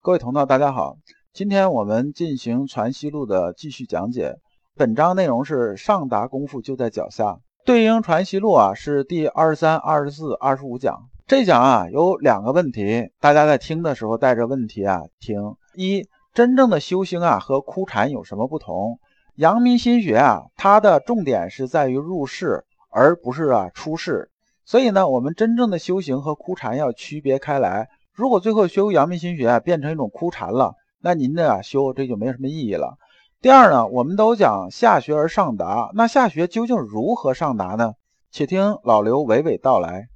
各位同道，大家好。今天我们进行《传习录》的继续讲解。本章内容是上达功夫就在脚下，对应《传习录》啊是第二十三、二十四、二十五讲。这讲啊有两个问题，大家在听的时候带着问题啊听。一，真正的修行啊和枯禅有什么不同？阳明心学啊，它的重点是在于入世，而不是啊出世。所以呢，我们真正的修行和枯禅要区别开来。如果最后修阳明心学啊变成一种枯禅了，那您的修这就没什么意义了。第二呢，我们都讲下学而上达，那下学究竟如何上达呢？且听老刘娓娓道来。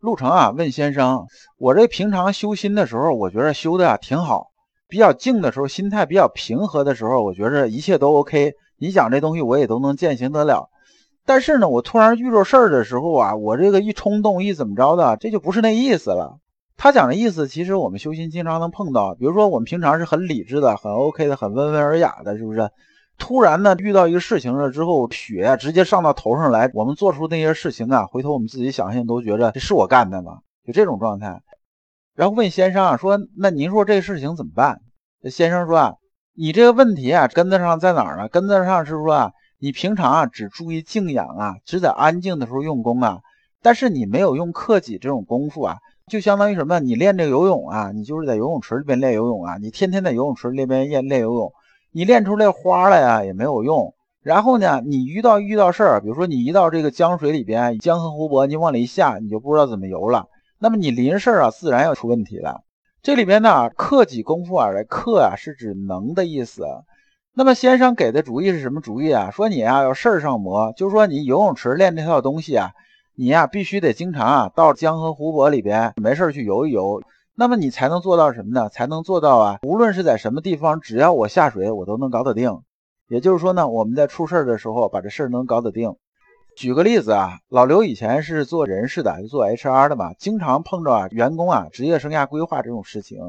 陆程啊，问先生，我这平常修心的时候，我觉得修的啊挺好，比较静的时候，心态比较平和的时候，我觉着一切都 OK。你讲这东西，我也都能践行得了。但是呢，我突然遇着事儿的时候啊，我这个一冲动一怎么着的，这就不是那意思了。他讲的意思，其实我们修心经常能碰到，比如说我们平常是很理智的、很 OK 的、很温文尔雅的，是不是？突然呢，遇到一个事情了之后，血直接上到头上来。我们做出那些事情啊，回头我们自己想想都觉得这是我干的吗？就这种状态。然后问先生啊，说那您说这事情怎么办？先生说啊，你这个问题啊，根子上在哪儿呢？根子上是说啊，你平常啊只注意静养啊，只在安静的时候用功啊，但是你没有用克己这种功夫啊，就相当于什么？你练这个游泳啊，你就是在游泳池里边练游泳啊，你天天在游泳池里边练练游泳。你练出来花来呀也没有用。然后呢，你遇到遇到事儿，比如说你一到这个江水里边，江河湖泊，你往里一下，你就不知道怎么游了。那么你临事儿啊，自然要出问题了。这里边呢，克己功夫啊，这克啊是指能的意思。那么先生给的主意是什么主意啊？说你啊要事儿上磨，就是说你游泳池练这套东西啊，你呀必须得经常啊到江河湖泊里边没事去游一游。那么你才能做到什么呢？才能做到啊！无论是在什么地方，只要我下水，我都能搞得定。也就是说呢，我们在出事儿的时候，把这事儿能搞得定。举个例子啊，老刘以前是做人事的，就做 HR 的嘛，经常碰着啊员工啊职业生涯规划这种事情。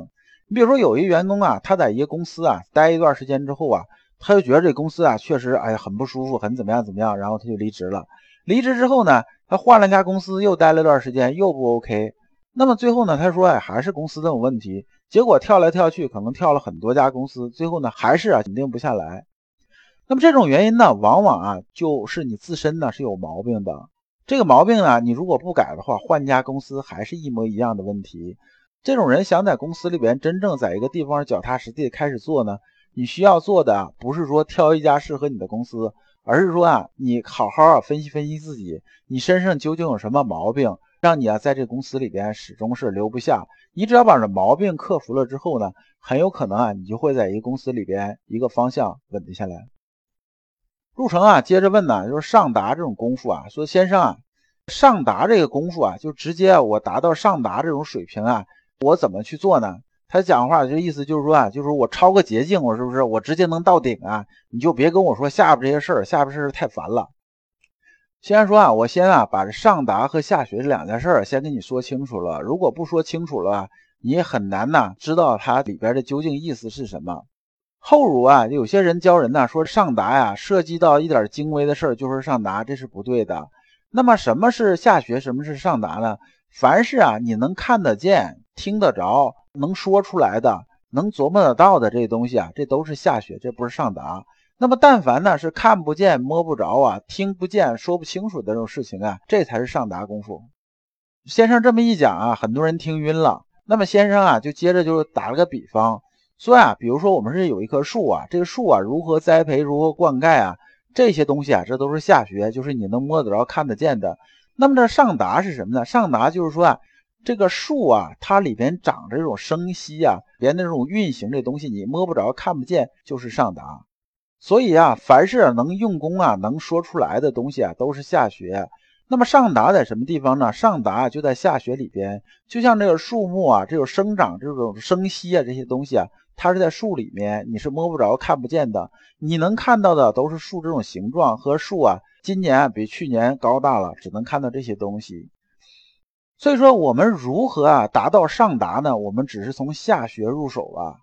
你比如说有一员工啊，他在一个公司啊待一段时间之后啊，他就觉得这公司啊确实哎很不舒服，很怎么样怎么样，然后他就离职了。离职之后呢，他换了家公司，又待了段时间，又不 OK。那么最后呢，他说，哎，还是公司的有问题。结果跳来跳去，可能跳了很多家公司，最后呢，还是啊，稳定不下来。那么这种原因呢，往往啊，就是你自身呢是有毛病的。这个毛病呢，你如果不改的话，换家公司还是一模一样的问题。这种人想在公司里边真正在一个地方脚踏实地开始做呢，你需要做的不是说挑一家适合你的公司，而是说啊，你好好啊分析分析自己，你身上究竟有什么毛病。让你啊，在这公司里边始终是留不下。你只要把这毛病克服了之后呢，很有可能啊，你就会在一个公司里边一个方向稳定下来。陆程啊，接着问呢，就是上达这种功夫啊，说先生啊，上达这个功夫啊，就直接我达到上达这种水平啊，我怎么去做呢？他讲话就意思就是说啊，就是我抄个捷径，我是不是我直接能到顶啊？你就别跟我说下边这些事儿，下边事儿太烦了。先说啊，我先啊把这上达和下学这两件事儿先跟你说清楚了。如果不说清楚了，你也很难呐知道它里边的究竟意思是什么。后儒啊，有些人教人呢说上达呀，涉及到一点精微的事儿就是上达，这是不对的。那么什么是下学，什么是上达呢？凡是啊你能看得见、听得着、能说出来的、能琢磨得到的这东西啊，这都是下学，这不是上达。那么，但凡呢是看不见、摸不着啊、听不见、说不清楚的这种事情啊，这才是上达功夫。先生这么一讲啊，很多人听晕了。那么先生啊，就接着就是打了个比方，说啊，比如说我们是有一棵树啊，这个树啊如何栽培、如何灌溉啊，这些东西啊，这都是下学，就是你能摸得着、看得见的。那么这上达是什么呢？上达就是说啊，这个树啊，它里边长着这种生息啊，连那种运行这东西你摸不着、看不见，就是上达。所以啊，凡是能用功啊，能说出来的东西啊，都是下学。那么上达在什么地方呢？上达就在下学里边。就像这个树木啊，这种生长、这种生息啊，这些东西啊，它是在树里面，你是摸不着、看不见的。你能看到的都是树这种形状和树啊，今年比去年高大了，只能看到这些东西。所以说，我们如何啊达到上达呢？我们只是从下学入手啊。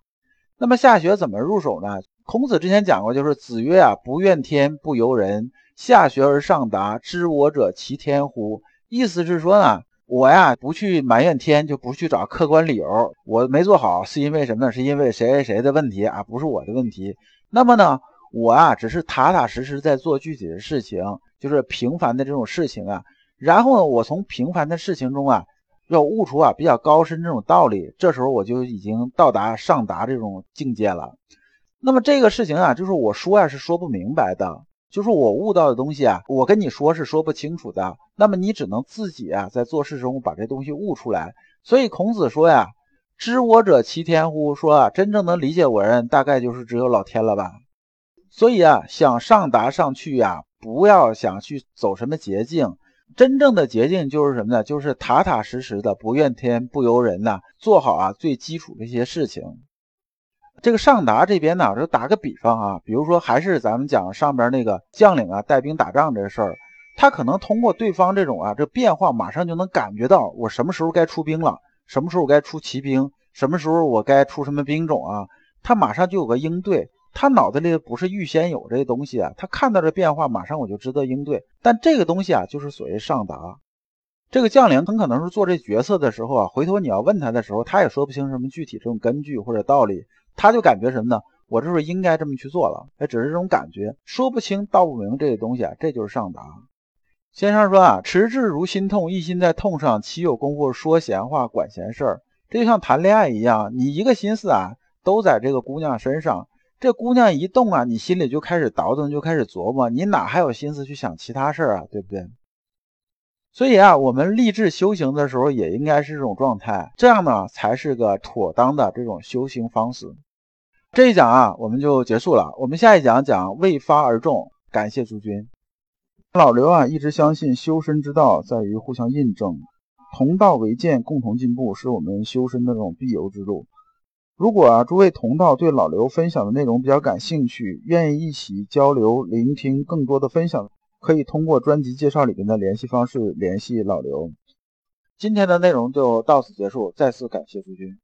那么下学怎么入手呢？孔子之前讲过，就是子曰啊，不怨天不尤人，下学而上达，知我者其天乎？意思是说呢，我呀不去埋怨天，就不去找客观理由，我没做好是因为什么呢？是因为谁谁谁的问题啊？不是我的问题。那么呢，我啊只是踏踏实实在做具体的事情，就是平凡的这种事情啊。然后呢，我从平凡的事情中啊。要悟出啊比较高深这种道理，这时候我就已经到达上达这种境界了。那么这个事情啊，就是我说呀是说不明白的，就是我悟到的东西啊，我跟你说是说不清楚的。那么你只能自己啊在做事中把这东西悟出来。所以孔子说呀：“知我者其天乎？”说啊，真正能理解我人大概就是只有老天了吧。所以啊，想上达上去呀，不要想去走什么捷径。真正的捷径就是什么呢？就是踏踏实实的，不怨天不尤人呐，做好啊最基础的一些事情。这个上达这边呢，就打个比方啊，比如说还是咱们讲上边那个将领啊带兵打仗这事儿，他可能通过对方这种啊这变化，马上就能感觉到我什么时候该出兵了，什么时候该出骑兵，什么时候我该出什么兵种啊，他马上就有个应对。他脑子里不是预先有这些东西啊，他看到这变化，马上我就知道应对。但这个东西啊，就是所谓上达。这个将领很可能是做这角色的时候啊，回头你要问他的时候，他也说不清什么具体这种根据或者道理，他就感觉什么呢？我这是应该这么去做了，哎，只是这种感觉，说不清道不明这些东西啊，这就是上达。先生说啊，迟滞如心痛，一心在痛上，岂有功夫说闲话管闲事儿？这就像谈恋爱一样，你一个心思啊，都在这个姑娘身上。这姑娘一动啊，你心里就开始倒腾，就开始琢磨，你哪还有心思去想其他事儿啊？对不对？所以啊，我们立志修行的时候，也应该是这种状态，这样呢，才是个妥当的这种修行方式。这一讲啊，我们就结束了。我们下一讲讲未发而中，感谢诸君。老刘啊，一直相信修身之道在于互相印证，同道为鉴，共同进步，是我们修身的这种必由之路。如果啊，诸位同道对老刘分享的内容比较感兴趣，愿意一起交流、聆听更多的分享，可以通过专辑介绍里面的联系方式联系老刘。今天的内容就到此结束，再次感谢诸君。